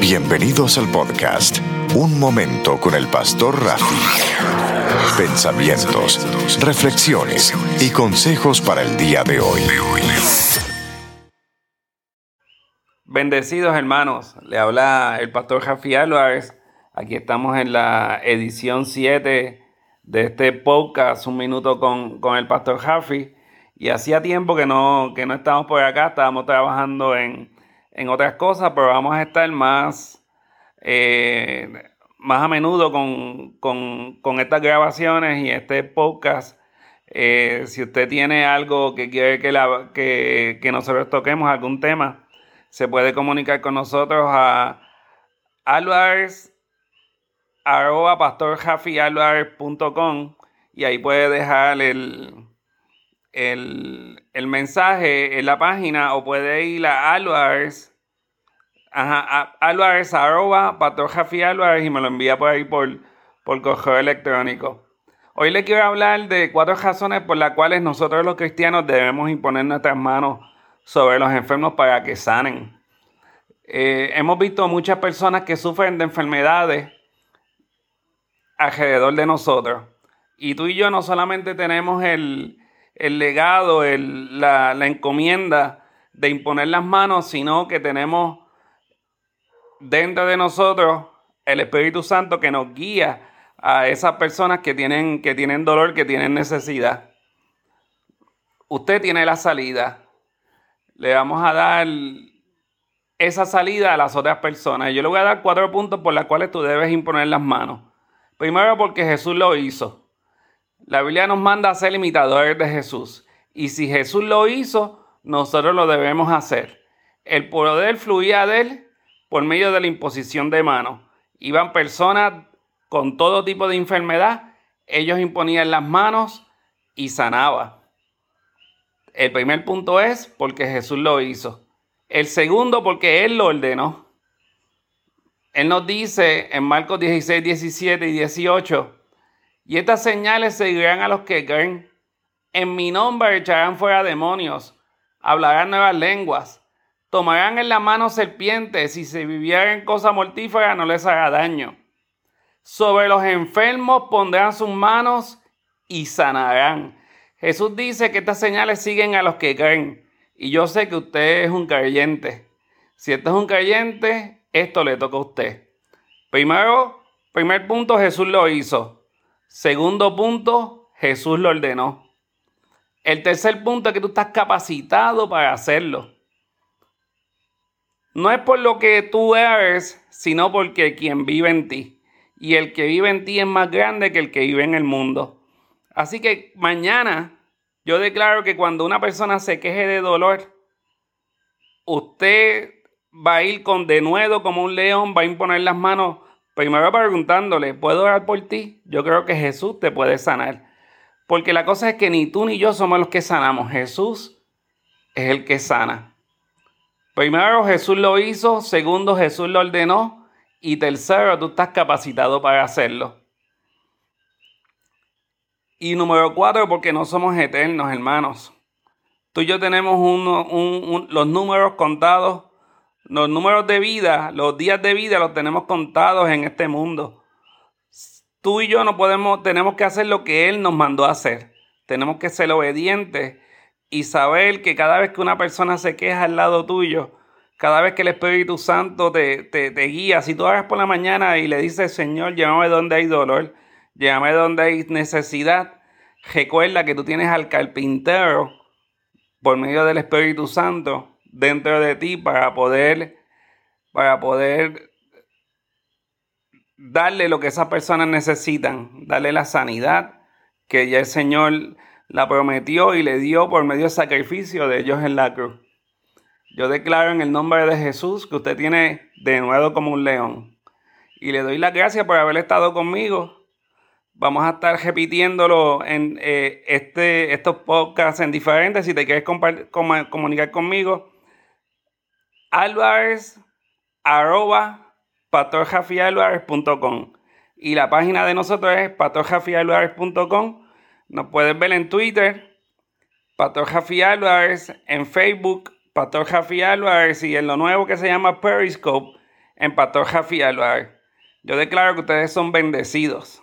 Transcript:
Bienvenidos al podcast Un Momento con el Pastor Rafi. Pensamientos, reflexiones y consejos para el día de hoy. Bendecidos hermanos, le habla el Pastor Rafi Álvarez. Aquí estamos en la edición 7 de este podcast, Un Minuto con, el Pastor Rafi. Y hacía tiempo que no, que no estábamos por acá, estábamos trabajando en en otras cosas, pero vamos a estar más, eh, más a menudo con, estas grabaciones y este podcast. Eh, si usted tiene algo que quiere que, la, que, nosotros toquemos, algún tema, se puede comunicar con nosotros a alvarez y ahí puede dejar el, el, el, mensaje en la página o puede ir a Álvarez, ajá, Álvarez arroba, Jafi Álvarez y me lo envía por ahí por, por correo electrónico. Hoy le quiero hablar de cuatro razones por las cuales nosotros los cristianos debemos imponer nuestras manos sobre los enfermos para que sanen. Eh, hemos visto muchas personas que sufren de enfermedades alrededor de nosotros. Y tú y yo no solamente tenemos el, el legado, la, encomienda de imponer las manos, sino que tenemos dentro de nosotros el Espíritu Santo que nos guía a esas personas que tienen, que tienen dolor, que tienen necesidad. Usted tiene la salida. Le vamos a dar esa salida a las otras personas. Yo le voy a dar cuatro puntos por los cuales tú debes imponer las manos. Primero porque Jesús lo hizo. La Biblia nos manda a ser imitadores de Jesús. Y si Jesús lo hizo, nosotros lo debemos hacer. El poder fluía de él por medio de la imposición de manos. Iban personas con todo tipo de enfermedad, ellos imponían las manos y sanaba. El primer punto es porque Jesús lo hizo. El segundo porque Él lo ordenó. Él nos dice en Marcos 16, 17 y 18, y estas señales seguirán a los que creen. En mi nombre echarán fuera demonios, hablarán nuevas lenguas, tomarán en la mano serpientes y si vivieran cosa mortífera no les hará daño. Sobre los enfermos pondrán sus manos y sanarán. Jesús dice que estas señales siguen a los que creen. Y yo sé que usted es un creyente. Si usted es un creyente, esto le toca a usted. Primero, primer punto, Jesús lo hizo. Segundo punto, Jesús lo ordenó. El tercer punto es que tú estás capacitado para hacerlo. No es por lo que tú eres, sino porque quien vive en ti. Y el que vive en ti es más grande que el que vive en el mundo. Así que mañana yo declaro que cuando una persona se queje de dolor, usted va a ir con denuedo como un león, va a imponer las manos Primero preguntándole, ¿puedo orar por ti? Yo creo que Jesús te puede sanar. Porque la cosa es que ni tú ni yo somos los que sanamos. Jesús es el que sana. Primero Jesús lo hizo, segundo Jesús lo ordenó y tercero tú estás capacitado para hacerlo. Y número cuatro, porque no somos eternos, hermanos. Tú y yo tenemos los números contados los números de vida, los días de vida los tenemos contados en este mundo. Tú y yo no podemos, tenemos que hacer lo que Él nos mandó a hacer. Tenemos que ser obedientes y saber que cada vez que una persona se queja al lado tuyo, cada vez que el Espíritu Santo te, te, guía, si tú hablas por la mañana y le dices, Señor, llévame donde hay dolor, llévame donde hay necesidad, recuerda que tú tienes al carpintero por medio del Espíritu Santo dentro de ti para poder, para poder darle lo que esas personas necesitan, darle la sanidad que ya el Señor la prometió y le dio por medio del sacrificio de ellos en la cruz. Yo declaro en el nombre de Jesús que usted tiene de nuevo como un león. Y le doy las gracias por haber estado conmigo. Vamos a estar repitiéndolo en eh, este, estos podcasts en diferentes. Si te quieres comunicar conmigo, Álvarez arroba y la página de nosotros es pastorjafialvarez.com. Nos puedes ver en Twitter, Pastor en Facebook, Pastor y en lo nuevo que se llama Periscope, en Pastor Jafi Alvar. Yo declaro que ustedes son bendecidos.